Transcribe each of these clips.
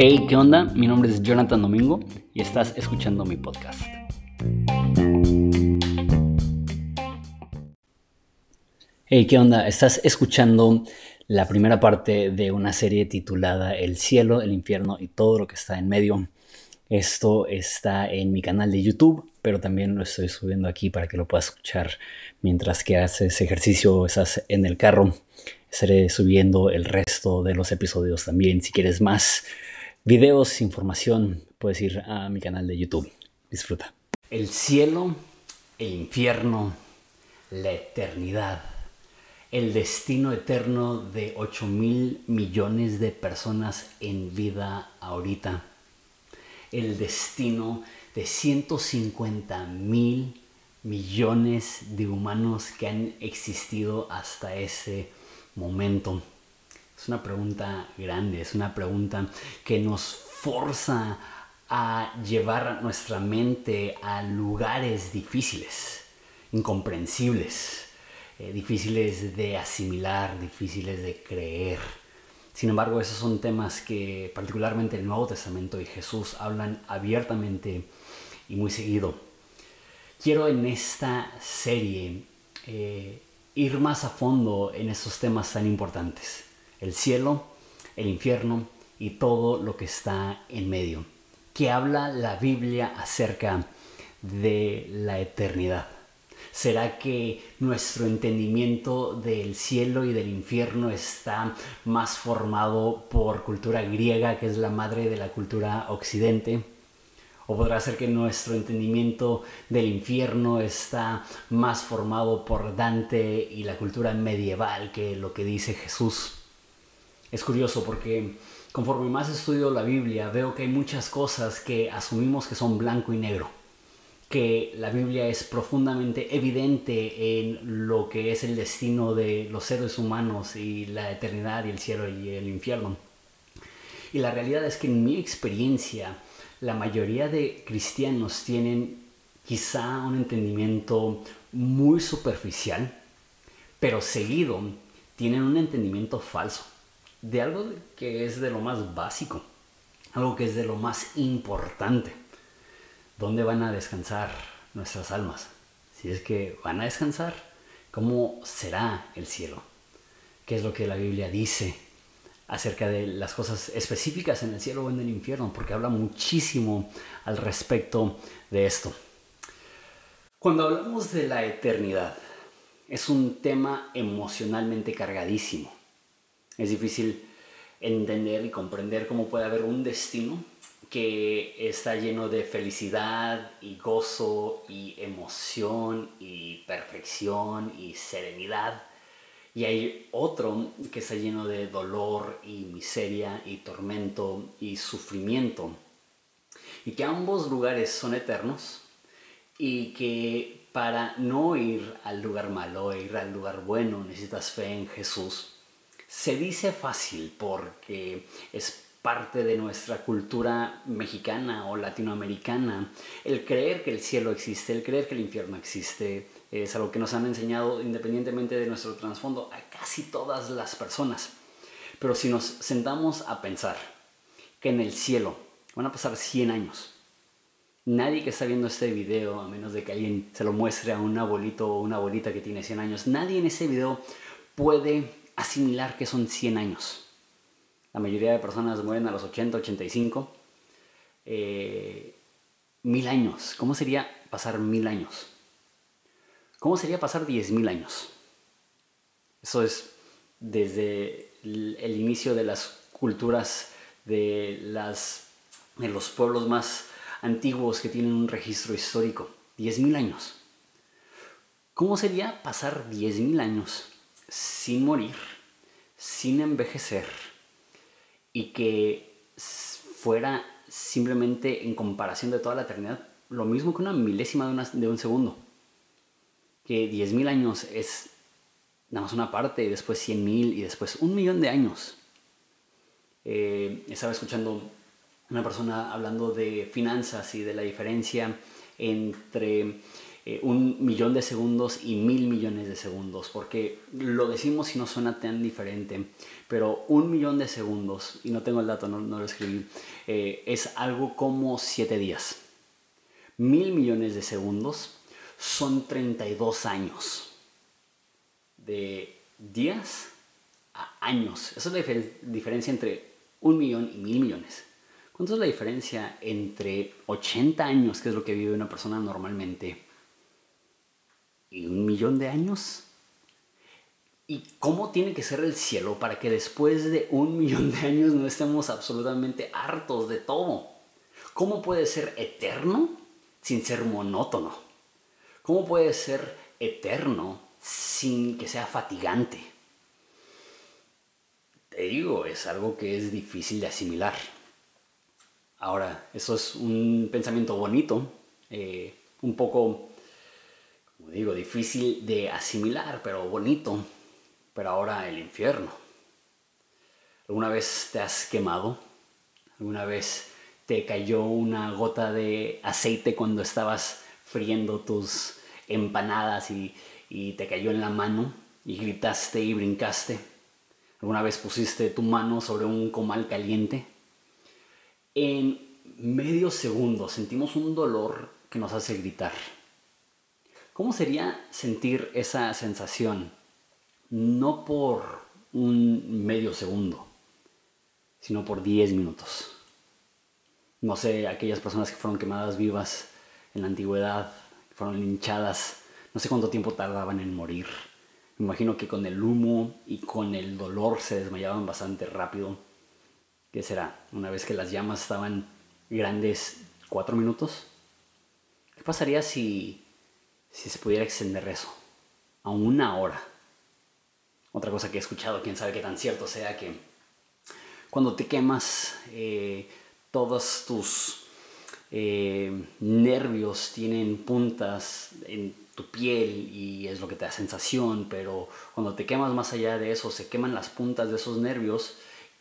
Hey, ¿qué onda? Mi nombre es Jonathan Domingo y estás escuchando mi podcast. Hey, ¿qué onda? Estás escuchando la primera parte de una serie titulada El cielo, el infierno y todo lo que está en medio. Esto está en mi canal de YouTube, pero también lo estoy subiendo aquí para que lo puedas escuchar mientras que haces ejercicio o estás en el carro. Estaré subiendo el resto de los episodios también. Si quieres más videos, información, puedes ir a mi canal de YouTube. Disfruta. El cielo, el infierno, la eternidad, el destino eterno de 8 mil millones de personas en vida ahorita, el destino de 150 mil millones de humanos que han existido hasta ese momento. Es una pregunta grande, es una pregunta que nos forza a llevar nuestra mente a lugares difíciles, incomprensibles, eh, difíciles de asimilar, difíciles de creer. Sin embargo, esos son temas que particularmente el Nuevo Testamento y Jesús hablan abiertamente y muy seguido. Quiero en esta serie eh, ir más a fondo en estos temas tan importantes el cielo, el infierno y todo lo que está en medio. ¿Qué habla la Biblia acerca de la eternidad? ¿Será que nuestro entendimiento del cielo y del infierno está más formado por cultura griega, que es la madre de la cultura occidente? ¿O podrá ser que nuestro entendimiento del infierno está más formado por Dante y la cultura medieval que lo que dice Jesús? Es curioso porque conforme más estudio la Biblia veo que hay muchas cosas que asumimos que son blanco y negro, que la Biblia es profundamente evidente en lo que es el destino de los seres humanos y la eternidad y el cielo y el infierno. Y la realidad es que en mi experiencia la mayoría de cristianos tienen quizá un entendimiento muy superficial, pero seguido tienen un entendimiento falso de algo que es de lo más básico, algo que es de lo más importante. ¿Dónde van a descansar nuestras almas? Si es que van a descansar, ¿cómo será el cielo? ¿Qué es lo que la Biblia dice acerca de las cosas específicas en el cielo o en el infierno? Porque habla muchísimo al respecto de esto. Cuando hablamos de la eternidad, es un tema emocionalmente cargadísimo es difícil entender y comprender cómo puede haber un destino que está lleno de felicidad y gozo y emoción y perfección y serenidad. Y hay otro que está lleno de dolor y miseria y tormento y sufrimiento. Y que ambos lugares son eternos y que para no ir al lugar malo, ir al lugar bueno, necesitas fe en Jesús se dice fácil porque es parte de nuestra cultura mexicana o latinoamericana. El creer que el cielo existe, el creer que el infierno existe, es algo que nos han enseñado independientemente de nuestro trasfondo a casi todas las personas. Pero si nos sentamos a pensar que en el cielo van a pasar 100 años, nadie que está viendo este video, a menos de que alguien se lo muestre a un abuelito o una abuelita que tiene 100 años, nadie en ese video puede asimilar que son 100 años. La mayoría de personas mueren a los 80, 85. Eh, mil años. ¿Cómo sería pasar mil años? ¿Cómo sería pasar diez mil años? Eso es desde el inicio de las culturas de, las, de los pueblos más antiguos que tienen un registro histórico. Diez mil años. ¿Cómo sería pasar diez mil años sin morir, sin envejecer y que fuera simplemente en comparación de toda la eternidad lo mismo que una milésima de, un segundo. Que 10.000 años es nada más una parte, y después 100.000 y después un millón de años. Eh, estaba escuchando una persona hablando de finanzas y de la diferencia entre eh, un millón de segundos y mil millones de segundos, porque lo decimos y no suena tan diferente, pero un millón de segundos, y no tengo el dato, no, lo escribí, eh, es algo como siete días. Mil millones de segundos son 32 años. De días a años. Esa es la diferencia entre un millón y mil millones. ¿Cuánto es la diferencia entre 80 años, que es lo que vive una persona normalmente, y un millón de años. ¿Y cómo tiene que ser el cielo para que después de un millón de años no estemos absolutamente hartos de todo? ¿Cómo puede ser eterno sin ser monótono? ¿Cómo puede ser eterno sin que sea fatigante? Te digo, es algo que es difícil de asimilar. Ahora, eso es un pensamiento bonito, eh, un poco como digo, difícil de asimilar, pero bonito. Pero ahora el infierno. ¿Alguna vez te has quemado? ¿Alguna vez te cayó una gota de aceite cuando estabas friendo tus empanadas y, y te cayó en la mano y gritaste y brincaste? ¿Alguna vez pusiste tu mano sobre un comal caliente? En medio segundo sentimos un dolor que nos hace gritar ¿Cómo sería sentir esa sensación? No por un medio segundo, sino por 10 minutos. No sé, aquellas personas que fueron quemadas vivas en la antigüedad, fueron linchadas, no sé cuánto tiempo tardaban en morir. Me imagino que con el humo y con el dolor se desmayaban bastante rápido. ¿Qué será? Una vez que las llamas estaban grandes, cuatro minutos. ¿Qué pasaría si si se pudiera extender eso a una hora. Otra cosa que he escuchado, quién sabe qué tan cierto sea, que cuando te quemas, eh, todos tus eh, nervios tienen puntas en tu piel y es lo que te da sensación, pero cuando te quemas más allá de eso, se queman las puntas de esos nervios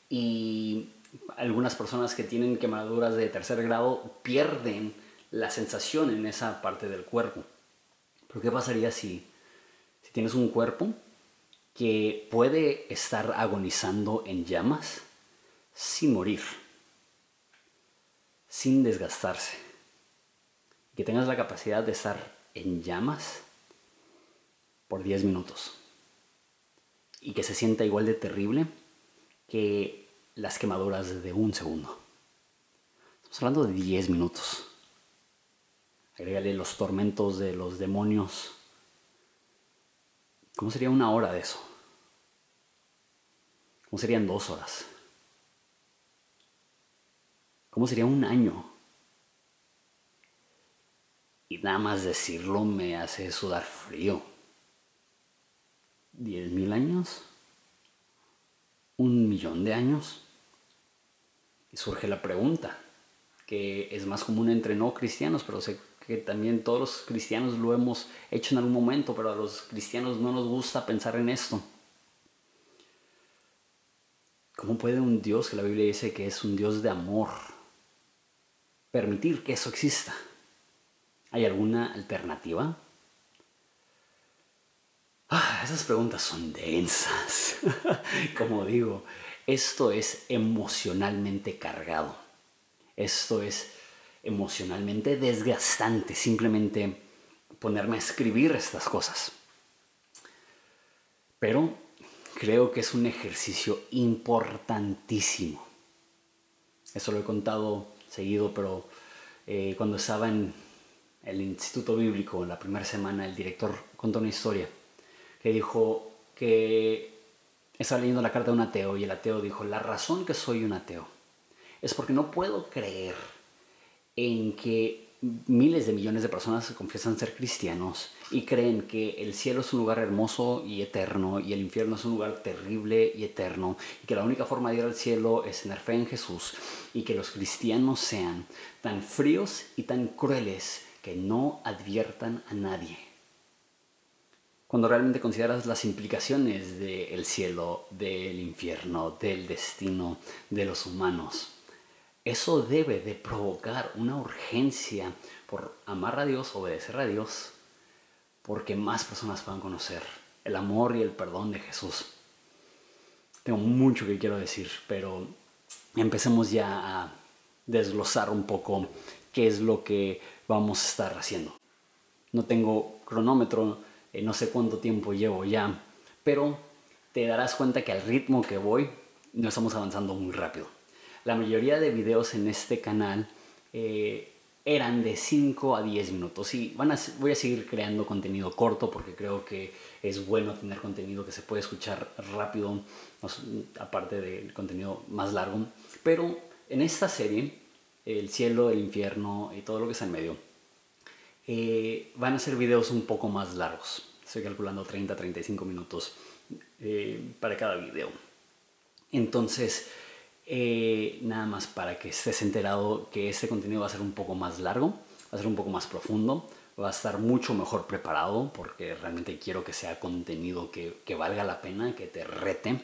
y algunas personas que tienen quemaduras de tercer grado pierden la sensación en esa parte del cuerpo. Pero ¿qué pasaría si, si tienes un cuerpo que puede estar agonizando en llamas sin morir, sin desgastarse? Que tengas la capacidad de estar en llamas por 10 minutos y que se sienta igual de terrible que las quemaduras de un segundo. Estamos hablando de 10 minutos. Agrégale los tormentos de los demonios. ¿Cómo sería una hora de eso? ¿Cómo serían dos horas? ¿Cómo sería un año? Y nada más decirlo me hace sudar frío. ¿Diez mil años? ¿Un millón de años? Y surge la pregunta, que es más común entre no cristianos, pero sé que también todos los cristianos lo hemos hecho en algún momento, pero a los cristianos no nos gusta pensar en esto. ¿Cómo puede un Dios que la Biblia dice que es un Dios de amor permitir que eso exista? ¿Hay alguna alternativa? Ah, esas preguntas son densas. Como digo, esto es emocionalmente cargado. Esto es emocionalmente desgastante simplemente ponerme a escribir estas cosas. Pero creo que es un ejercicio importantísimo. Eso lo he contado seguido, pero eh, cuando estaba en el Instituto Bíblico, en la primera semana, el director contó una historia que dijo que estaba leyendo la carta de un ateo y el ateo dijo, la razón que soy un ateo es porque no puedo creer en que miles de millones de personas confiesan ser cristianos y creen que el cielo es un lugar hermoso y eterno y el infierno es un lugar terrible y eterno y que la única forma de ir al cielo es tener fe en Jesús y que los cristianos sean tan fríos y tan crueles que no adviertan a nadie. Cuando realmente consideras las implicaciones del cielo, del infierno, del destino de los humanos, eso debe de provocar una urgencia por amar a Dios, obedecer a Dios porque más personas puedan conocer el amor y el perdón de Jesús. Tengo mucho que quiero decir, pero empecemos ya a desglosar un poco qué es lo que vamos a estar haciendo. No tengo cronómetro, eh, no sé cuánto tiempo llevo ya, pero te darás cuenta que al ritmo que voy no estamos avanzando muy rápido. La mayoría de videos en este canal eh, eran de 5 a 10 minutos y van a, voy a seguir creando contenido corto porque creo que es bueno tener contenido que se puede escuchar rápido, aparte del contenido más largo. Pero en esta serie, el cielo, el infierno y todo lo que está en medio, eh, van a ser videos un poco más largos. Estoy calculando 30-35 minutos eh, para cada video. Entonces, eh, nada más para que estés enterado que este contenido va a ser un poco más largo, va a ser un poco más profundo, va a estar mucho mejor preparado porque realmente quiero que sea contenido que, que valga la pena, que te rete.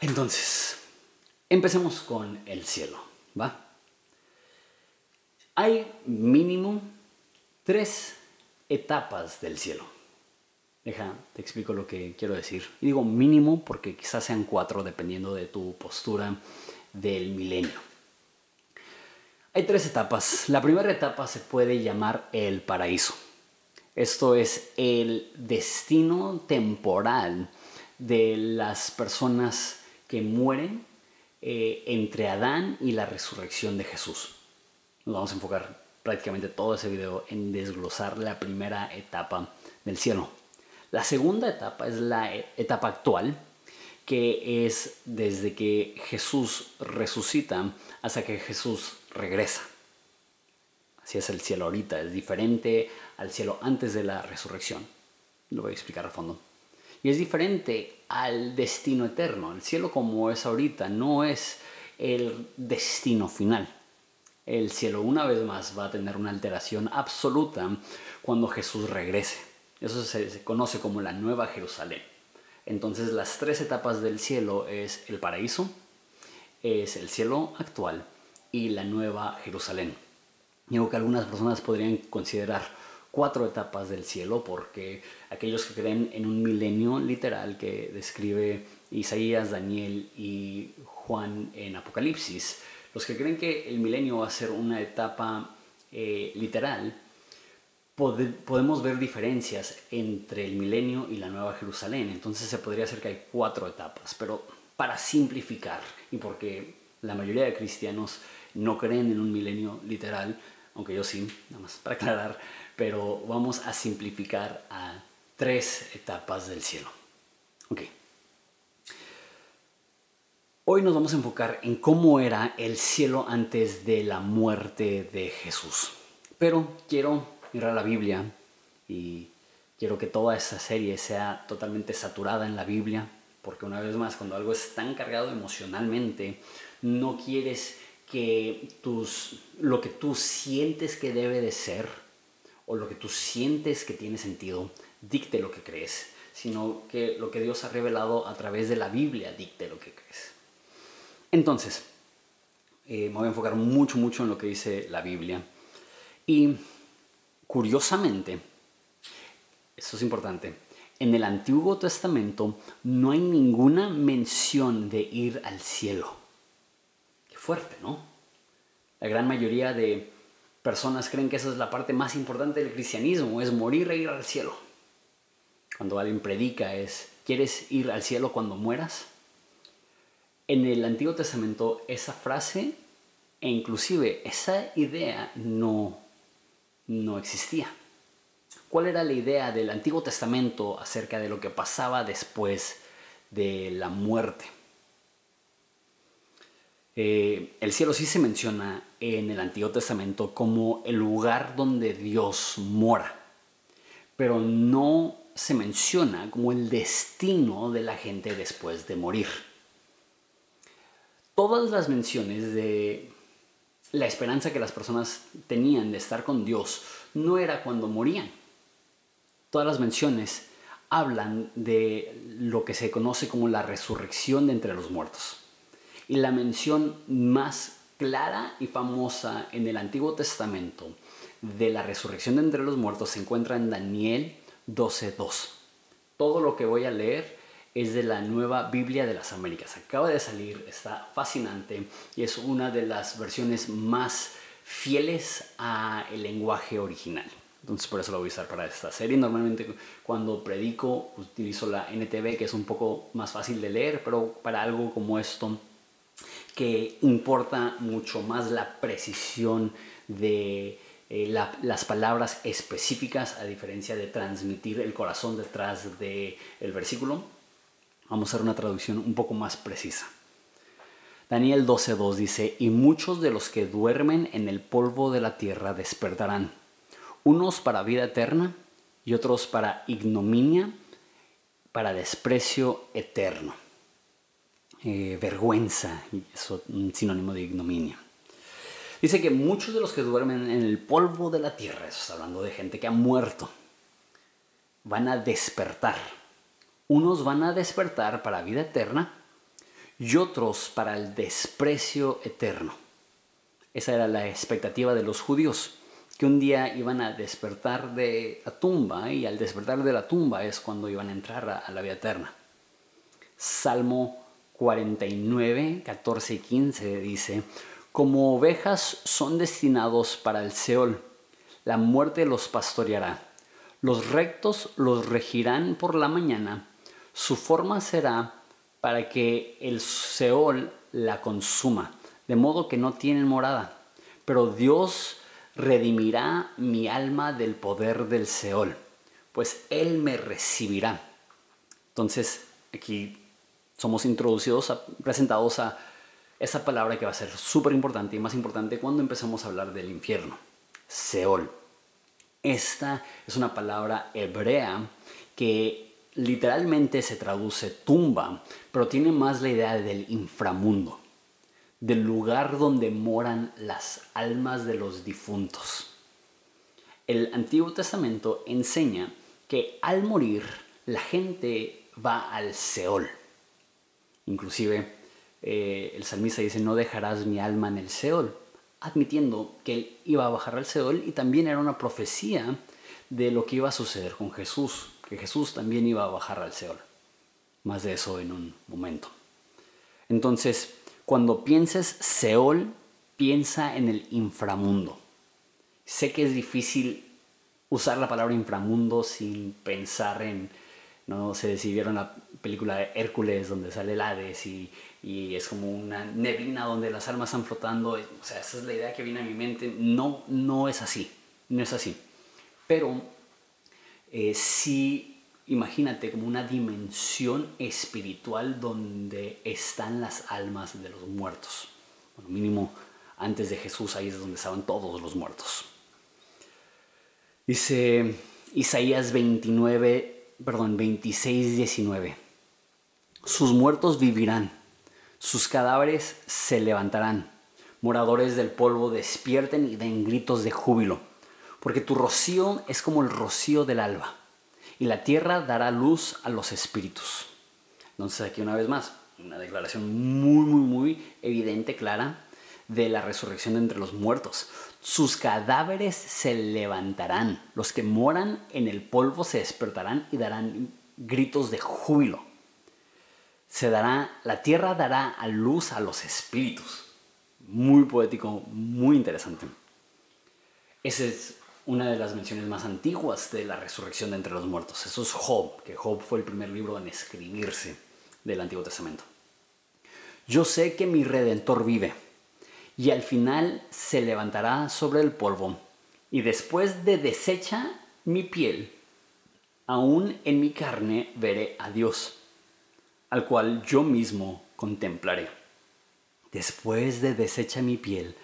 Entonces, empecemos con el cielo, ¿va? Hay mínimo tres etapas del cielo. Deja, te explico lo que quiero decir. Y digo mínimo porque quizás sean cuatro dependiendo de tu postura del milenio. Hay tres etapas. La primera etapa se puede llamar el paraíso. Esto es el destino temporal de las personas que mueren eh, entre Adán y la resurrección de Jesús. Nos vamos a enfocar prácticamente todo ese video en desglosar la primera etapa del cielo. La segunda etapa es la etapa actual, que es desde que Jesús resucita hasta que Jesús regresa. Así es el cielo ahorita, es diferente al cielo antes de la resurrección. Lo voy a explicar a fondo. Y es diferente al destino eterno. El cielo como es ahorita no es el destino final. El cielo una vez más va a tener una alteración absoluta cuando Jesús regrese. Eso se, conoce como la Nueva Jerusalén. Entonces las tres etapas del cielo es el paraíso, es el cielo actual y la Nueva Jerusalén. Digo que algunas personas podrían considerar cuatro etapas del cielo porque aquellos que creen en un milenio literal que describe Isaías, Daniel y Juan en Apocalipsis, los que creen que el milenio va a ser una etapa eh, literal, podemos ver diferencias entre el milenio y la Nueva Jerusalén. Entonces se podría hacer que hay cuatro etapas, pero para simplificar, y porque la mayoría de cristianos no creen en un milenio literal, aunque yo sí, nada más para aclarar, pero vamos a simplificar a tres etapas del cielo. Ok. Hoy nos vamos a enfocar en cómo era el cielo antes de la muerte de Jesús. Pero quiero ir a la Biblia y quiero que toda esta serie sea totalmente saturada en la Biblia, porque una vez más, cuando algo es tan cargado emocionalmente, no quieres que tus, lo que tú sientes que debe de ser o lo que tú sientes que tiene sentido dicte lo que crees, sino que lo que Dios ha revelado a través de la Biblia dicte lo que crees. Entonces, eh, me voy a enfocar mucho, mucho en lo que dice la Biblia. Y Curiosamente, esto es importante, en el Antiguo Testamento no hay ninguna mención de ir al cielo. Qué fuerte, ¿no? La gran mayoría de personas creen que esa es la parte más importante del cristianismo, es morir e ir al cielo. Cuando alguien predica es, ¿quieres ir al cielo cuando mueras? En el Antiguo Testamento esa frase e inclusive esa idea no no existía. ¿Cuál era la idea del Antiguo Testamento acerca de lo que pasaba después de la muerte? Eh, el cielo sí se menciona en el Antiguo Testamento como el lugar donde Dios mora, pero no se menciona como el destino de la gente después de morir. Todas las menciones de la esperanza que las personas tenían de estar con Dios no era cuando morían. Todas las menciones hablan de lo que se conoce como la resurrección de entre los muertos. Y la mención más clara y famosa en el Antiguo Testamento de la resurrección de entre los muertos se encuentra en Daniel 12.2. Todo lo que voy a leer es de la nueva Biblia de las Américas. Acaba de salir, está fascinante y es una de las versiones más fieles al lenguaje original. Entonces por eso lo voy a usar para esta serie. Normalmente cuando predico utilizo la NTV que es un poco más fácil de leer, pero para algo como esto que importa mucho más la precisión de eh, las palabras específicas a diferencia de transmitir el corazón detrás del el versículo. Vamos a hacer una traducción un poco más precisa. Daniel 12.2 dice, y muchos de los que duermen en el polvo de la tierra despertarán, unos para vida eterna y otros para ignominia, para desprecio eterno. Eh, vergüenza, eso un sinónimo de ignominia. Dice que muchos de los que duermen en el polvo de la tierra, eso está hablando de gente que ha muerto, van a despertar. Unos van a despertar para vida eterna y otros para el desprecio eterno. Esa era la expectativa de los judíos, que un día iban a despertar de la tumba y al despertar de la tumba es cuando iban a entrar a, la vida eterna. Salmo 49, 14 y 15 dice, como ovejas son destinados para el Seol, la muerte los pastoreará. Los rectos los regirán por la mañana, su forma será para que el Seol la consuma, de modo que no tienen morada. Pero Dios redimirá mi alma del poder del Seol, pues Él me recibirá. Entonces, aquí somos introducidos, presentados a esa palabra que va a ser súper importante y más importante cuando empezamos a hablar del infierno, Seol. Esta es una palabra hebrea que literalmente se traduce tumba, pero tiene más la idea del inframundo, del lugar donde moran las almas de los difuntos. El Antiguo Testamento enseña que al morir la gente va al Seol. Inclusive eh, el salmista dice, no dejarás mi alma en el Seol, admitiendo que él iba a bajar al Seol y también era una profecía de lo que iba a suceder con Jesús que Jesús también iba a bajar al Seol. Más de eso en un momento. Entonces, cuando pienses Seol, piensa en el inframundo. Sé que es difícil usar la palabra inframundo sin pensar en, no sé si vieron la película de Hércules donde sale el Hades y, y, es como una neblina donde las almas están flotando. O sea, esa es la idea que viene a mi mente. No, no es así, no es así. Pero eh, sí, imagínate como una dimensión espiritual donde están las almas de los muertos. Mínimo antes de Jesús ahí es donde estaban todos los muertos. Dice Isaías 29, perdón, 26, 19. Sus muertos vivirán, sus cadáveres se levantarán. Moradores del polvo despierten y den gritos de júbilo porque tu rocío es como el rocío del alba, y la tierra dará luz a los espíritus. Entonces aquí una vez más, una declaración muy, muy, muy evidente, clara, de la resurrección entre los muertos. Sus cadáveres se levantarán, los que moran en el polvo se despertarán y darán gritos de júbilo. Se dará, la tierra dará a luz a los espíritus. Muy poético, muy interesante. Ese es una de las menciones más antiguas de la resurrección de entre los muertos. Eso es Job, que Job fue el primer libro en escribirse del Antiguo Testamento. Yo sé que mi redentor vive y al final se levantará sobre el polvo y después de deshecha mi piel, aún en mi carne veré a Dios, al cual yo mismo contemplaré. Después de deshecha mi piel,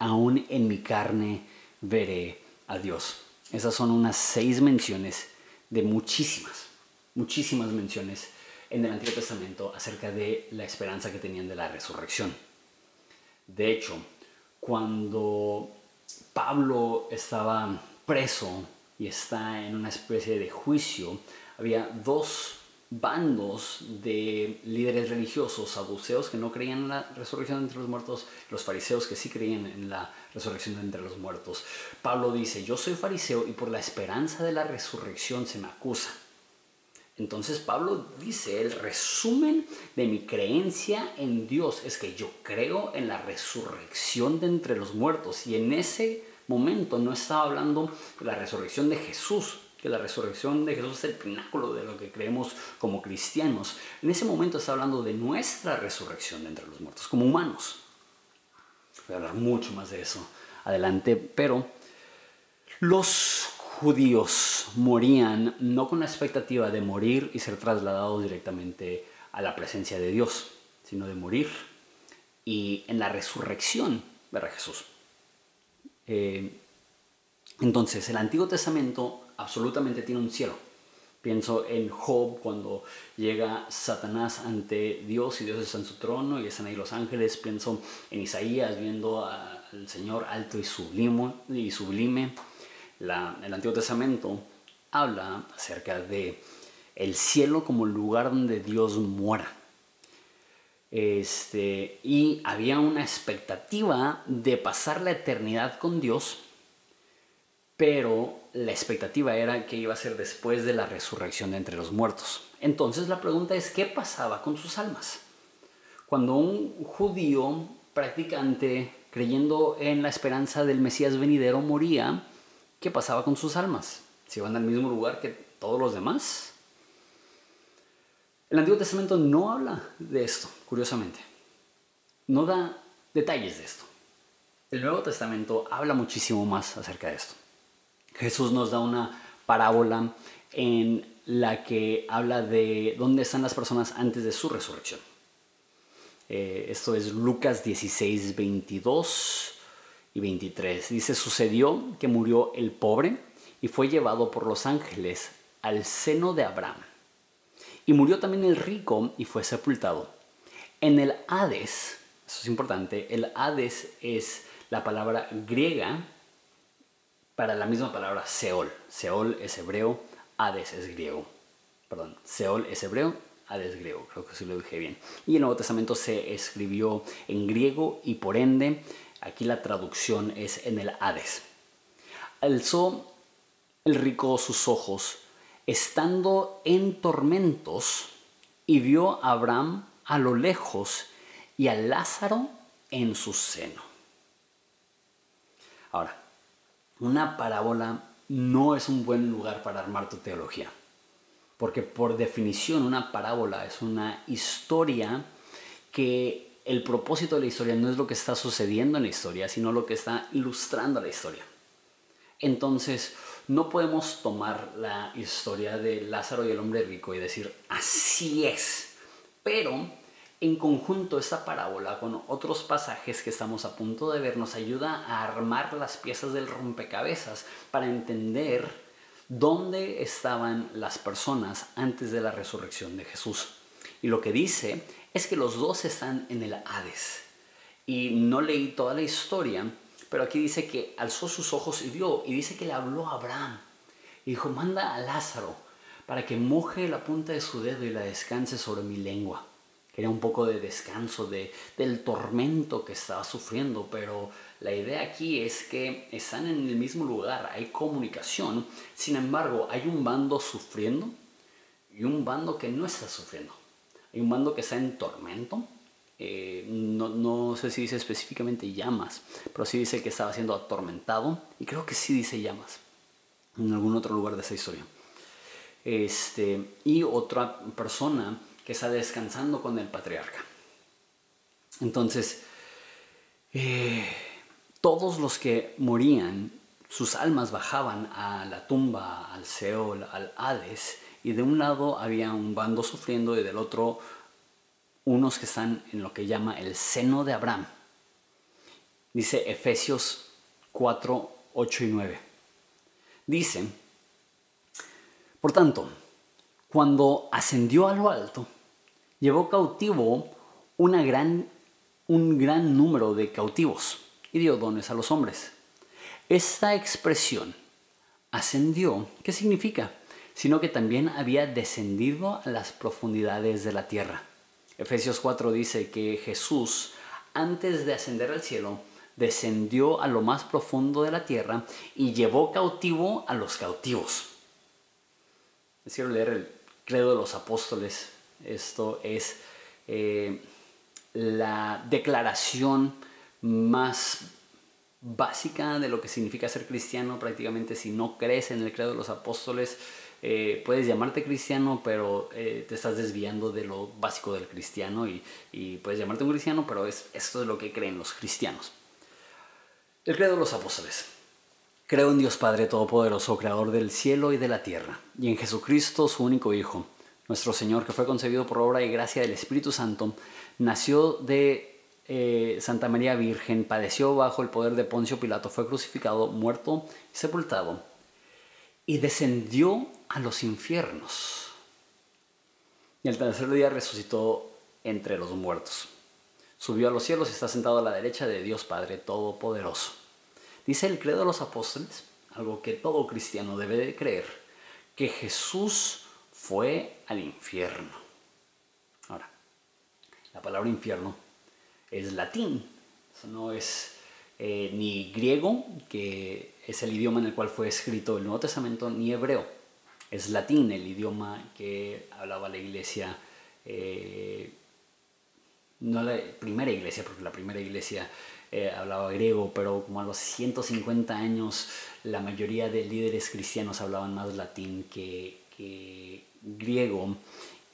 aún en mi carne veré a Dios. Esas son unas seis menciones de muchísimas, muchísimas menciones en el Antiguo Testamento acerca de la esperanza que tenían de la resurrección. De hecho, cuando Pablo estaba preso y está en una especie de juicio, había dos bandos de líderes religiosos, saduceos que no creían en la resurrección entre los muertos, los fariseos que sí creían en la resurrección entre los muertos. Pablo dice, yo soy fariseo y por la esperanza de la resurrección se me acusa. Entonces Pablo dice, el resumen de mi creencia en Dios es que yo creo en la resurrección de entre los muertos y en ese momento no estaba hablando de la resurrección de Jesús, que la resurrección de Jesús es el pináculo de lo que creemos como cristianos. En ese momento está hablando de nuestra resurrección de entre los muertos, como humanos. Voy a hablar mucho más de eso adelante, pero los judíos morían no con la expectativa de morir y ser trasladados directamente a la presencia de Dios, sino de morir y en la resurrección ver a Jesús. Eh, entonces, el Antiguo Testamento absolutamente tiene un cielo. Pienso en Job cuando llega Satanás ante Dios y Dios está en su trono y están ahí los ángeles. Pienso en Isaías viendo al Señor alto y sublime. Y sublime. el Antiguo Testamento habla acerca de el cielo como lugar donde Dios muera. Este, y había una expectativa de pasar la eternidad con Dios pero la expectativa era que iba a ser después de la resurrección de entre los muertos. Entonces la pregunta es, ¿qué pasaba con sus almas? Cuando un judío practicante, creyendo en la esperanza del Mesías venidero, moría, ¿qué pasaba con sus almas? ¿Se iban al mismo lugar que todos los demás? El Antiguo Testamento no habla de esto, curiosamente. No da detalles de esto. El Nuevo Testamento habla muchísimo más acerca de esto. Jesús nos da una parábola en la que habla de dónde están las personas antes de su resurrección. Eh, esto es Lucas 16, 22 y 23. Dice, sucedió que murió el pobre y fue llevado por los ángeles al seno de Abraham. Y murió también el rico y fue sepultado. En el Hades, eso es importante, el Hades es la palabra griega para la misma palabra Seol. Seol es hebreo, Hades es griego. Perdón, Seol es hebreo, Hades es griego, creo que sí lo dije bien. Y el Nuevo Testamento se escribió en griego y por ende aquí la traducción es en el Hades. Alzó el rico sus ojos estando en tormentos y vio a Abraham a lo lejos y a Lázaro en su seno. Ahora, una parábola no es un buen lugar para armar tu teología. Porque por definición una parábola es una historia que el propósito de la historia no es lo que está sucediendo en la historia, sino lo que está ilustrando la historia. Entonces, no podemos tomar la historia de Lázaro y el hombre rico y decir, así es. Pero en conjunto, esta parábola con otros pasajes que estamos a punto de ver nos ayuda a armar las piezas del rompecabezas para entender dónde estaban las personas antes de la resurrección de Jesús. Y lo que dice es que los dos están en el Hades. Y no leí toda la historia, pero aquí dice que alzó sus ojos y vio, y dice que le habló a Abraham. Y dijo, manda a Lázaro para que moje la punta de su dedo y la descanse sobre mi lengua quería un poco de descanso de, del tormento que estaba sufriendo, pero la idea aquí es que están en el mismo lugar, hay comunicación, sin embargo hay un bando sufriendo y un bando que no está sufriendo. Hay un bando que está en tormento, eh, no, no, sé si dice específicamente llamas, pero sí dice que estaba siendo atormentado y creo que sí dice llamas en algún otro lugar de esa historia. Este, y otra persona que está descansando con el patriarca. Entonces, eh, todos los que morían, sus almas bajaban a la tumba, al Seol, al Hades, y de un lado había un bando sufriendo y del otro unos que están en lo que llama el seno de Abraham. Dice Efesios 4, 8 y 9. Dice, por tanto, cuando ascendió a lo alto, llevó cautivo una gran, un gran número de cautivos y dio dones a los hombres. Esta expresión ascendió, ¿qué significa? sino que también había descendido a las profundidades de la tierra. Efesios 4 dice que Jesús, antes de ascender al cielo, descendió a lo más profundo de la tierra y llevó cautivo a los cautivos. Quiero leer el credo de los apóstoles. Esto es eh, la declaración más básica de lo que significa ser cristiano. Prácticamente si no crees en el credo de los apóstoles, eh, puedes llamarte cristiano, pero eh, te estás desviando de lo básico del cristiano y, puedes llamarte un cristiano, pero es, esto es lo que creen los cristianos. El credo de los apóstoles. Creo en Dios Padre Todopoderoso, Creador del cielo y de la tierra, y en Jesucristo, su único Hijo, nuestro Señor, que fue concebido por obra y gracia del Espíritu Santo, nació de eh, Santa María Virgen, padeció bajo el poder de Poncio Pilato, fue crucificado, muerto y sepultado, y descendió a los infiernos. Y al tercer día resucitó entre los muertos. Subió a los cielos y está sentado a la derecha de Dios Padre Todopoderoso. Dice el credo de los apóstoles, algo que todo cristiano debe de creer, que Jesús fue al infierno. Ahora, la palabra infierno es latín, no es eh, ni griego, que es el idioma en el cual fue escrito el Nuevo Testamento, ni hebreo. Es latín el idioma que hablaba la iglesia, eh, no la primera iglesia, porque la primera iglesia eh, hablaba griego, pero como a los 150 años la mayoría de líderes cristianos hablaban más latín que, griego.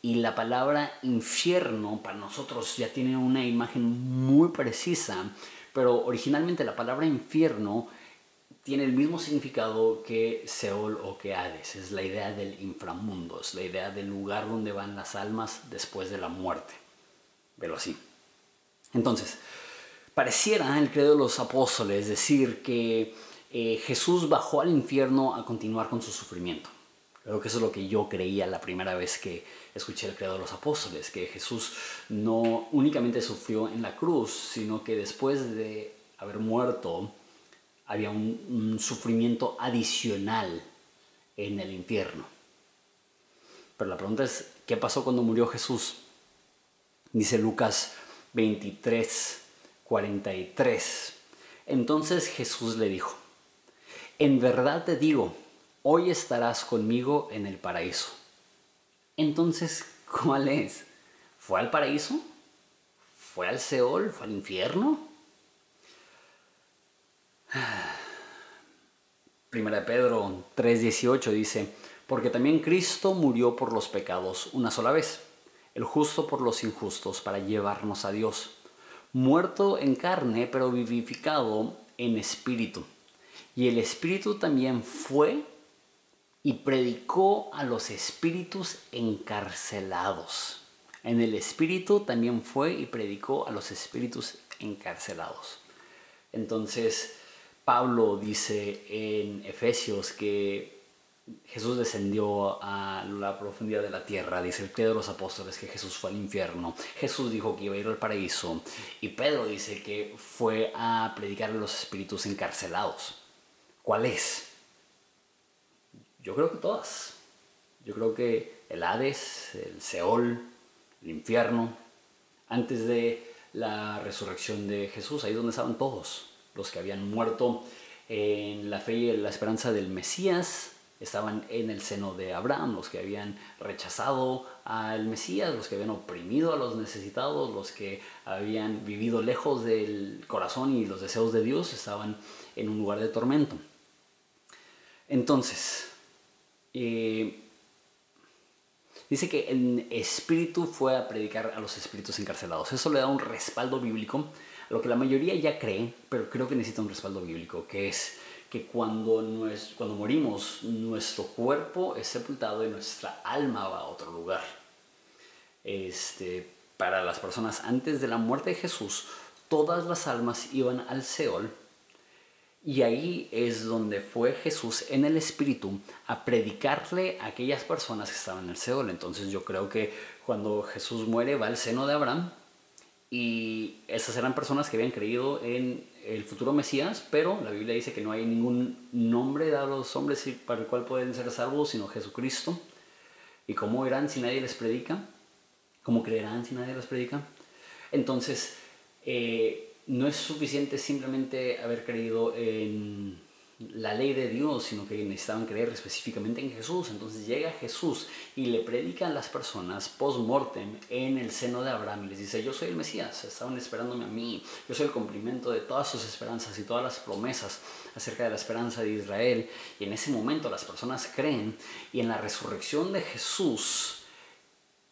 Y la palabra infierno para nosotros ya tiene una imagen muy precisa, pero originalmente la palabra infierno tiene el mismo significado que Seol o que Hades. Es la idea del inframundo, es la idea del lugar donde van las almas después de la muerte. Pero así. Entonces, Pareciera el credo de los apóstoles decir que eh, Jesús bajó al infierno a continuar con su sufrimiento. Creo que eso es lo que yo creía la primera vez que escuché el credo de los apóstoles, que Jesús no únicamente sufrió en la cruz, sino que después de haber muerto había un sufrimiento adicional en el infierno. Pero la pregunta es, ¿qué pasó cuando murió Jesús? Dice Lucas 23, 43. Entonces Jesús le dijo, en verdad te digo, hoy estarás conmigo en el paraíso. Entonces, ¿cuál es? ¿Fue al paraíso? ¿Fue al Seol? ¿Fue al infierno? Primera de Pedro 3:18 dice, porque también Cristo murió por los pecados una sola vez, el justo por los injustos, para llevarnos a Dios muerto en carne, pero vivificado en espíritu. Y el espíritu también fue y predicó a los espíritus encarcelados. En el espíritu también fue y predicó a los espíritus encarcelados. Entonces, Pablo dice en Efesios que Jesús descendió a la profundidad de la tierra, dice el credo de los apóstoles que Jesús fue al infierno, Jesús dijo que iba a ir al paraíso y Pedro dice que fue a predicar a los espíritus encarcelados. ¿Cuál es? Yo creo que todas. Yo creo que el Hades, el Seol, el infierno, antes de la resurrección de Jesús, ahí donde estaban todos, los que habían muerto en la fe y en la esperanza del Mesías, estaban en el seno de Abraham, los que habían rechazado al Mesías, los que habían oprimido a los necesitados, los que habían vivido lejos del corazón y los deseos de Dios, estaban en un lugar de tormento. Entonces, eh, dice que el espíritu fue a predicar a los espíritus encarcelados. Eso le da un respaldo bíblico, a lo que la mayoría ya cree, pero creo que necesita un respaldo bíblico, que es que cuando, cuando morimos, nuestro cuerpo es sepultado y nuestra alma va a otro lugar. Este, para las personas antes de la muerte de Jesús, todas las almas iban al Seol y ahí es donde fue Jesús en el Espíritu a predicarle a aquellas personas que estaban en el Seol. Entonces yo creo que cuando Jesús muere va al seno de Abraham y esas eran personas que habían creído en el futuro Mesías, pero la Biblia dice que no hay ningún nombre dado a los hombres para el cual pueden ser salvos, sino Jesucristo. ¿Y cómo irán si nadie les predica? ¿Cómo creerán si nadie les predica? Entonces, eh, no es suficiente simplemente haber creído en la ley de Dios, sino que necesitaban creer específicamente en Jesús. Entonces llega Jesús y le predica a las personas post-mortem en el seno de Abraham y les dice, yo soy el Mesías, estaban esperándome a mí, yo soy el cumplimiento de todas sus esperanzas y todas las promesas acerca de la esperanza de Israel. Y en ese momento las personas creen y en la resurrección de Jesús,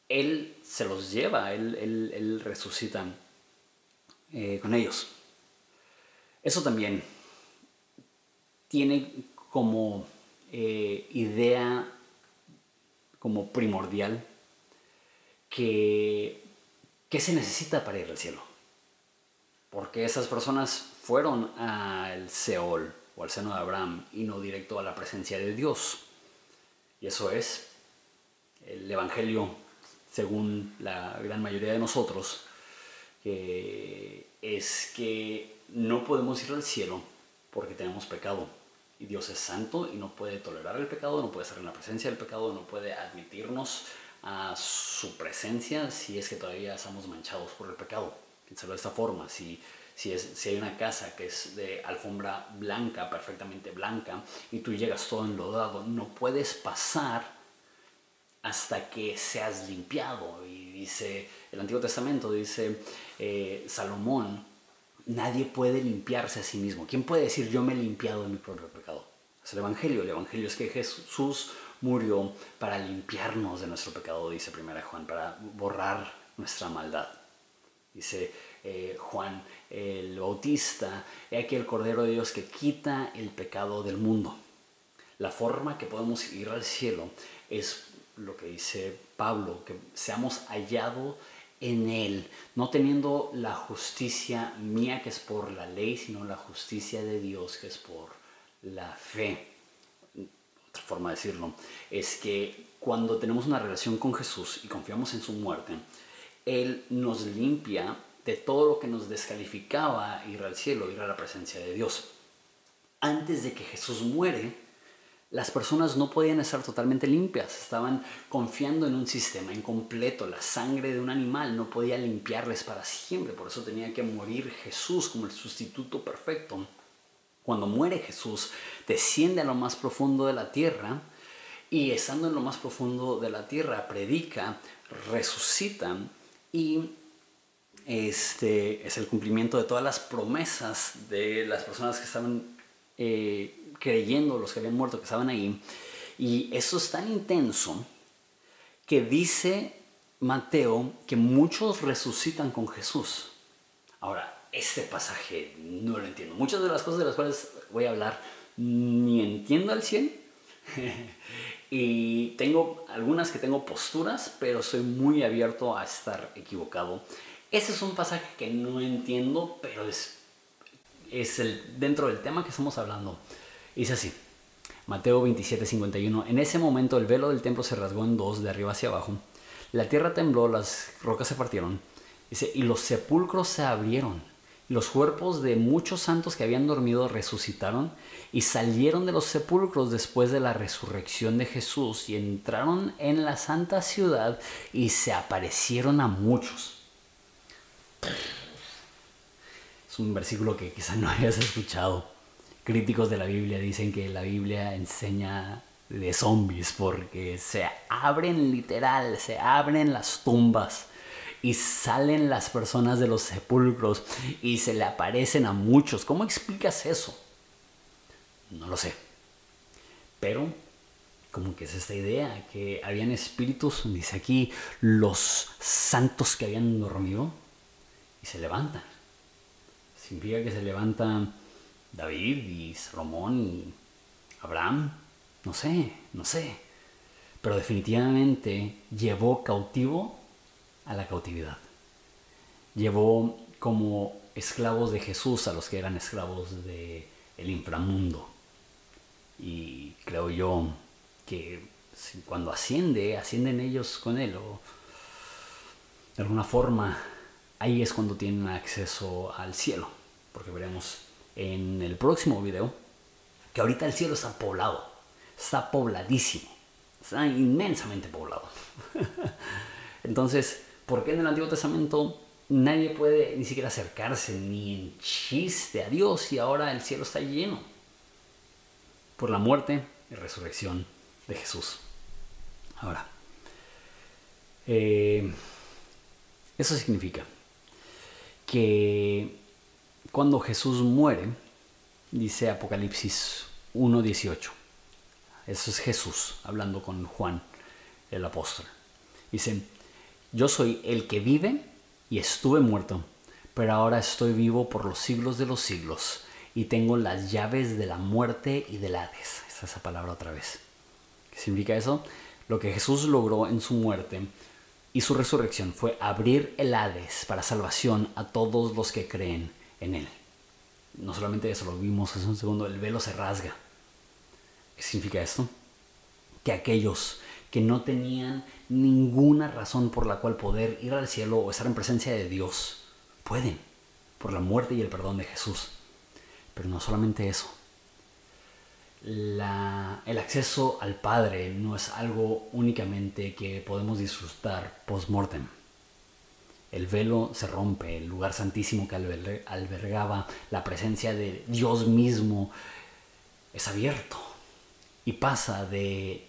Él se los lleva, Él, él, resucita eh, con ellos. Eso también tiene como eh, idea, como primordial, que ¿qué se necesita para ir al cielo? Porque esas personas fueron al Seol o al seno de Abraham y no directo a la presencia de Dios. Y eso es el Evangelio, según la gran mayoría de nosotros, es que no podemos ir al cielo porque tenemos pecado y Dios es santo y no puede tolerar el pecado, no puede estar en la presencia del pecado, no puede admitirnos a su presencia si es que todavía estamos manchados por el pecado. Piénsalo de esta forma, si, si, es, si hay una casa que es de alfombra blanca, perfectamente blanca, y tú llegas todo enlodado, no puedes pasar hasta que seas limpiado. Dice el Antiguo Testamento, dice eh, Salomón, nadie puede limpiarse a sí mismo. ¿Quién puede decir yo me he limpiado de mi propio pecado? Es el Evangelio. El Evangelio es que Jesús murió para limpiarnos de nuestro pecado, dice 1 Juan, para borrar nuestra maldad. Dice eh, Juan el Bautista, he aquí el Cordero de Dios que quita el pecado del mundo. La forma que podemos ir al cielo es lo que dice Pablo, que seamos hallados en Él, no teniendo la justicia mía que es por la ley, sino la justicia de Dios que es por la fe. Otra forma de decirlo es que cuando tenemos una relación con Jesús y confiamos en su muerte, Él nos limpia de todo lo que nos descalificaba ir al cielo, ir a la presencia de Dios. Antes de que Jesús muere, las personas no podían estar totalmente limpias, estaban confiando en un sistema incompleto, la sangre de un animal no podía limpiarles para siempre, por eso tenía que morir Jesús como el sustituto perfecto. Cuando muere Jesús, desciende a lo más profundo de la tierra y estando en lo más profundo de la tierra, predica, resucita y este es el cumplimiento de todas las promesas de las personas que estaban eh, creyendo los que habían muerto, que estaban ahí. Y eso es tan intenso que dice Mateo que muchos resucitan con Jesús. Ahora, este pasaje no lo entiendo. Muchas de las cosas de las cuales voy a hablar ni entiendo al 100. y tengo algunas que tengo posturas, pero soy muy abierto a estar equivocado. Ese es un pasaje que no entiendo, pero es, es el, dentro del tema que estamos hablando. Dice así, Mateo 27, 51. En ese momento el velo del templo se rasgó en dos, de arriba hacia abajo. La tierra tembló, las rocas se partieron. Dice, y los sepulcros se abrieron. Los cuerpos de muchos santos que habían dormido resucitaron y salieron de los sepulcros después de la resurrección de Jesús y entraron en la santa ciudad y se aparecieron a muchos. Es un versículo que quizá no hayas escuchado críticos de la Biblia dicen que la Biblia enseña de zombies porque se abren literal, se abren las tumbas y salen las personas de los sepulcros y se le aparecen a muchos. ¿Cómo explicas eso? No lo sé. Pero como que es esta idea que habían espíritus, dice aquí, los santos que habían dormido y se levantan. Significa que se levantan David y Salomón y Abraham, no sé, no sé. Pero definitivamente llevó cautivo a la cautividad. Llevó como esclavos de Jesús a los que eran esclavos del el inframundo. Y creo yo que cuando asciende, ascienden ellos con él o de alguna forma ahí es cuando tienen acceso al cielo. Porque veremos en el próximo video que ahorita el cielo está poblado, está pobladísimo, está inmensamente poblado. Entonces, ¿por qué en el Antiguo Testamento nadie puede ni siquiera acercarse ni en chiste a Dios y ahora el cielo está lleno? Por la muerte y resurrección de Jesús. Ahora, eh, eso significa que cuando Jesús muere, dice Apocalipsis 1.18, eso es Jesús hablando con Juan, el apóstol. Dice, yo soy el que vive y estuve muerto, pero ahora estoy vivo por los siglos de los siglos y tengo las llaves de la muerte y del Hades. Esa esa palabra otra vez. ¿Qué significa eso? Lo que Jesús logró en su muerte y su resurrección fue abrir el Hades para salvación a todos los que creen en Él. No solamente eso, lo vimos hace un segundo, el velo se rasga. ¿Qué significa esto? Que aquellos que no tenían ninguna razón por la cual poder ir al cielo o estar en presencia de Dios, pueden, por la muerte y el perdón de Jesús. Pero no solamente eso. el acceso al Padre no es algo únicamente que podemos disfrutar post-mortem. El velo se rompe, el lugar santísimo que albergaba la presencia de Dios mismo es abierto y pasa de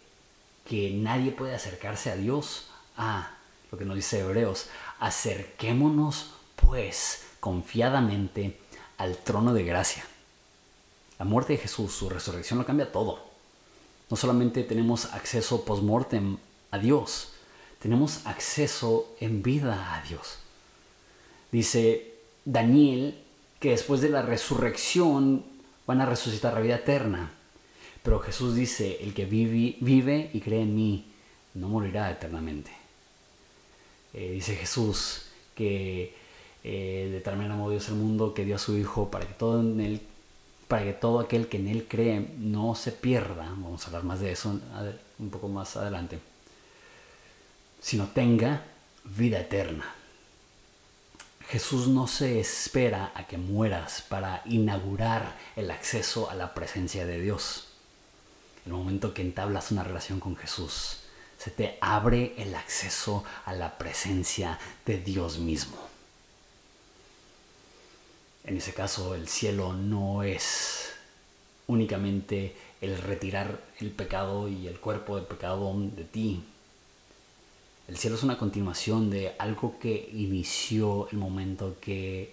que nadie puede acercarse a Dios a lo que nos dice Hebreos, acerquémonos pues confiadamente al trono de gracia. La muerte de Jesús, su resurrección lo cambia todo. No solamente tenemos acceso post-mortem a Dios, tenemos acceso en vida a Dios. Dice Daniel que después de la resurrección van a resucitar la vida eterna. Pero Jesús dice, el que vive, y cree en mí, no morirá eternamente. Eh, dice Jesús que eh, de tal manera amó Dios el mundo que dio a su Hijo para que todo en él, para que todo aquel que en él cree no se pierda. Vamos a hablar más de eso un poco más adelante sino tenga vida eterna. Jesús no se espera a que mueras para inaugurar el acceso a la presencia de Dios. El momento que entablas una relación con Jesús, se te abre el acceso a la presencia de Dios mismo. En ese caso, el cielo no es únicamente el retirar el pecado y el cuerpo del pecado de ti, el cielo es una continuación de algo que inició el momento que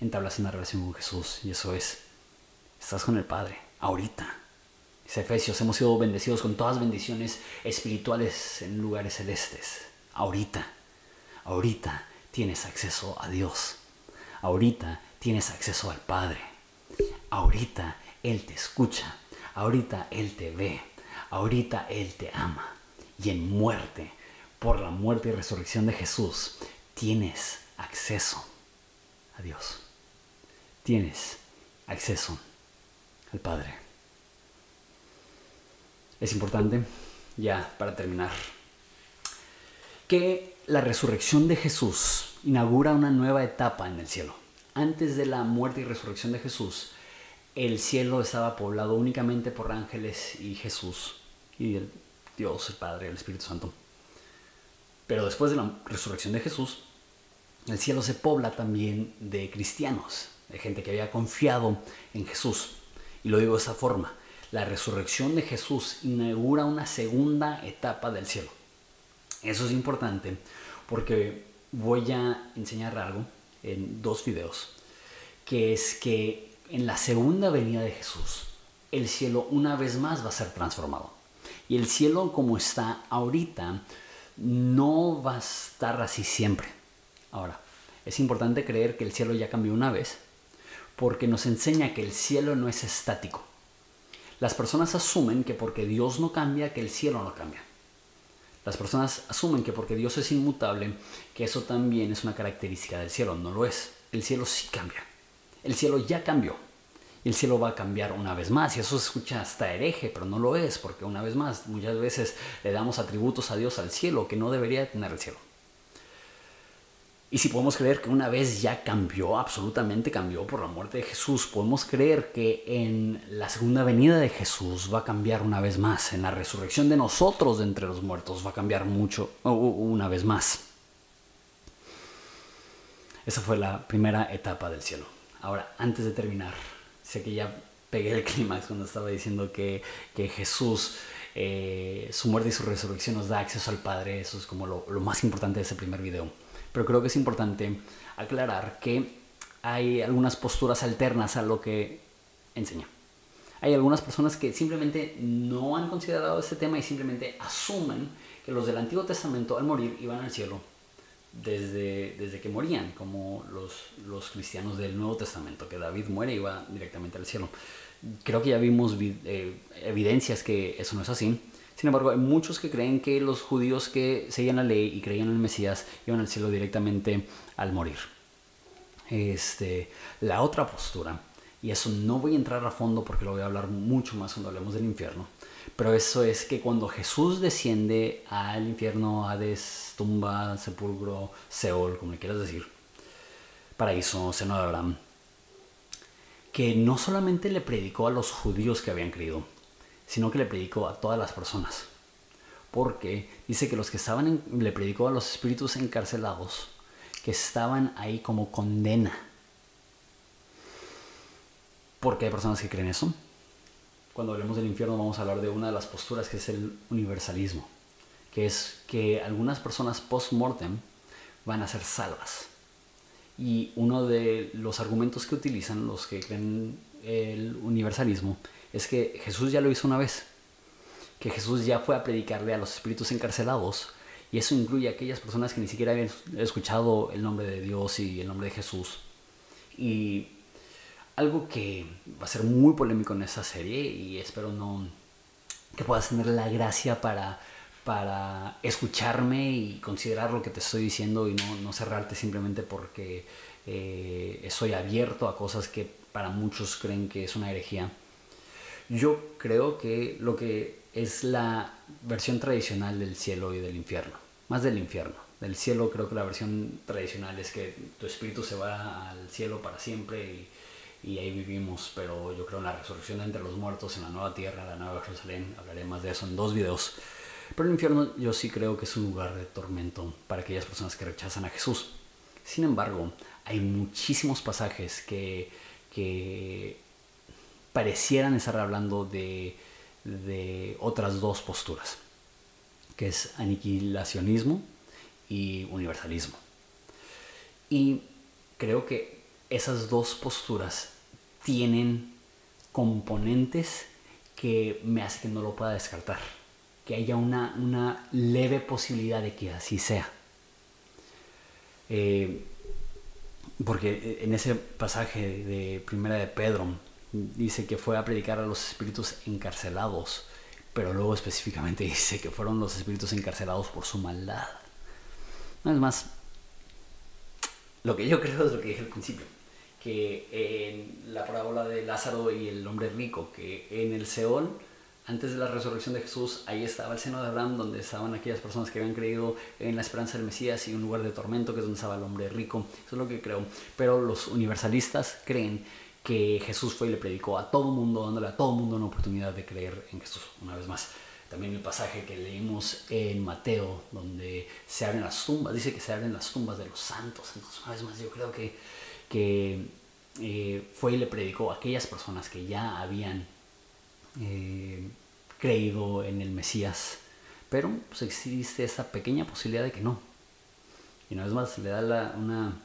entablas una relación con Jesús. Y eso es, estás con el Padre, ahorita. Dice Efesios, hemos sido bendecidos con todas bendiciones espirituales en lugares celestes. Ahorita, ahorita tienes acceso a Dios. Ahorita tienes acceso al Padre. Ahorita Él te escucha. Ahorita Él te ve. Ahorita Él te ama. Y en muerte por la muerte y resurrección de Jesús, tienes acceso a Dios. Tienes acceso al Padre. Es importante, ya para terminar, que la resurrección de Jesús inaugura una nueva etapa en el cielo. Antes de la muerte y resurrección de Jesús, el cielo estaba poblado únicamente por ángeles y Jesús y el Dios, el Padre, el Espíritu Santo. Pero después de la resurrección de Jesús, el cielo se pobla también de cristianos, de gente que había confiado en Jesús. Y lo digo de esta forma, la resurrección de Jesús inaugura una segunda etapa del cielo. Eso es importante porque voy a enseñar algo en dos videos, que es que en la segunda venida de Jesús, el cielo una vez más va a ser transformado. Y el cielo como está ahorita no va a estar así siempre. Ahora, es importante creer que el cielo ya cambió una vez, porque nos enseña que el cielo no es estático. Las personas asumen que porque Dios no cambia, que el cielo no cambia. Las personas asumen que porque Dios es inmutable, que eso también es una característica del cielo. No lo es. El cielo sí cambia. El cielo ya cambió el cielo va a cambiar una vez más. Y eso se escucha hasta hereje, pero no lo es, porque una vez más, muchas veces le damos atributos a Dios al cielo que no debería tener el cielo. Y si podemos creer que una vez ya cambió, absolutamente cambió por la muerte de Jesús, podemos creer que en la segunda venida de Jesús va a cambiar una vez más, en la resurrección de nosotros de entre los muertos va a cambiar mucho, una vez más. Esa fue la primera etapa del cielo. Ahora, antes de terminar, sé que ya pegué el clímax cuando estaba diciendo que, Jesús, eh, su muerte y su resurrección nos da acceso al Padre, eso es como lo, lo más importante de ese primer video pero creo que es importante aclarar que hay algunas posturas alternas a lo que enseña. Hay algunas personas que simplemente no han considerado este tema y simplemente asumen que los del Antiguo Testamento al morir iban al cielo desde, desde que morían, como los, los cristianos del Nuevo Testamento, que David muere y va directamente al cielo. Creo que ya vimos eh, evidencias que eso no es así. Sin embargo, hay muchos que creen que los judíos que seguían la ley y creían en el Mesías iban al cielo directamente al morir. Este, la otra postura, y eso no voy a entrar a fondo porque lo voy a hablar mucho más cuando hablemos del infierno, pero eso es que cuando Jesús desciende al infierno, Hades, tumba, sepulcro, Seol, como le quieras decir, paraíso, seno de Abraham, que no solamente le predicó a los judíos que habían creído, sino que le predicó a todas las personas. Porque dice que los que estaban le predicó a los espíritus encarcelados que estaban ahí como condena. Porque hay personas que creen eso. Cuando hablemos del infierno vamos a hablar de una de las posturas que es el universalismo, que es que algunas personas post-mortem van a ser salvas. Y uno de los argumentos que utilizan los que creen el universalismo es que Jesús ya lo hizo una vez, que Jesús ya fue a predicarle a los espíritus encarcelados y eso incluye a aquellas personas que ni siquiera habían escuchado el nombre de Dios y el nombre de Jesús. Y algo que va a ser muy polémico en esta serie y espero no que puedas tener la gracia para, para escucharme y considerar lo que te estoy diciendo y no, no cerrarte simplemente porque eh, soy abierto a cosas que para muchos creen que es una herejía. Yo creo que lo que es la versión tradicional del cielo y del infierno, más del infierno. Del cielo creo que la versión tradicional es que tu espíritu se va al cielo para siempre y, ahí vivimos, pero yo creo en la resurrección entre los muertos, en la nueva tierra, la nueva Jerusalén, hablaré más de eso en dos videos. Pero el infierno yo sí creo que es un lugar de tormento para aquellas personas que rechazan a Jesús. Sin embargo, hay muchísimos pasajes que, que parecieran estar hablando de, otras dos posturas, que es aniquilacionismo y universalismo. Y creo que esas dos posturas tienen componentes que me hacen que no lo pueda descartar, que haya una, una leve posibilidad de que así sea. Eh, porque en ese pasaje de Primera de Pedro, dice que fue a predicar a los espíritus encarcelados, pero luego específicamente dice que fueron los espíritus encarcelados por su maldad. No es más, lo que yo creo es lo que dije al principio, que en la parábola de Lázaro y el hombre rico, que en el Seol, antes de la resurrección de Jesús, ahí estaba el seno de Abraham, donde estaban aquellas personas que habían creído en la esperanza del Mesías y un lugar de tormento, que es donde estaba el hombre rico. Eso es lo que creo. Pero los universalistas creen que Jesús fue y le predicó a todo mundo, dándole a todo mundo una oportunidad de creer en Jesús, una vez más. También el pasaje que leímos en Mateo, donde se abren las tumbas, dice que se abren las tumbas de los santos. Entonces, una vez más, yo creo que, que eh, fue y le predicó a aquellas personas que ya habían eh, creído en el Mesías, pero pues, existe esta pequeña posibilidad de que no. Y una vez más, le da una,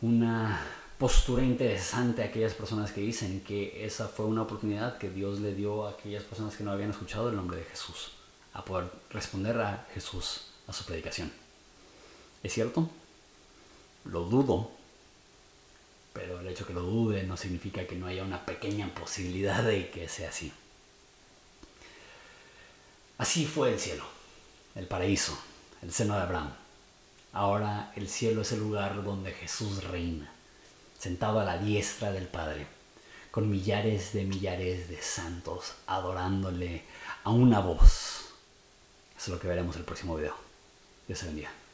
una postura interesante a aquellas personas que dicen que esa fue una oportunidad que Dios le dio a aquellas personas que no habían escuchado el nombre de Jesús, a poder responder a Jesús, a su predicación. ¿Es cierto? Lo dudo, pero el hecho que lo dude no significa que no haya una pequeña posibilidad de que sea así. Así fue el cielo, el paraíso, el seno de Abraham. Ahora el cielo es el lugar donde Jesús reina sentado a la diestra del Padre, con millares de millares de santos adorándole a una voz. Eso es lo que veremos en el próximo video. Dios se bendiga.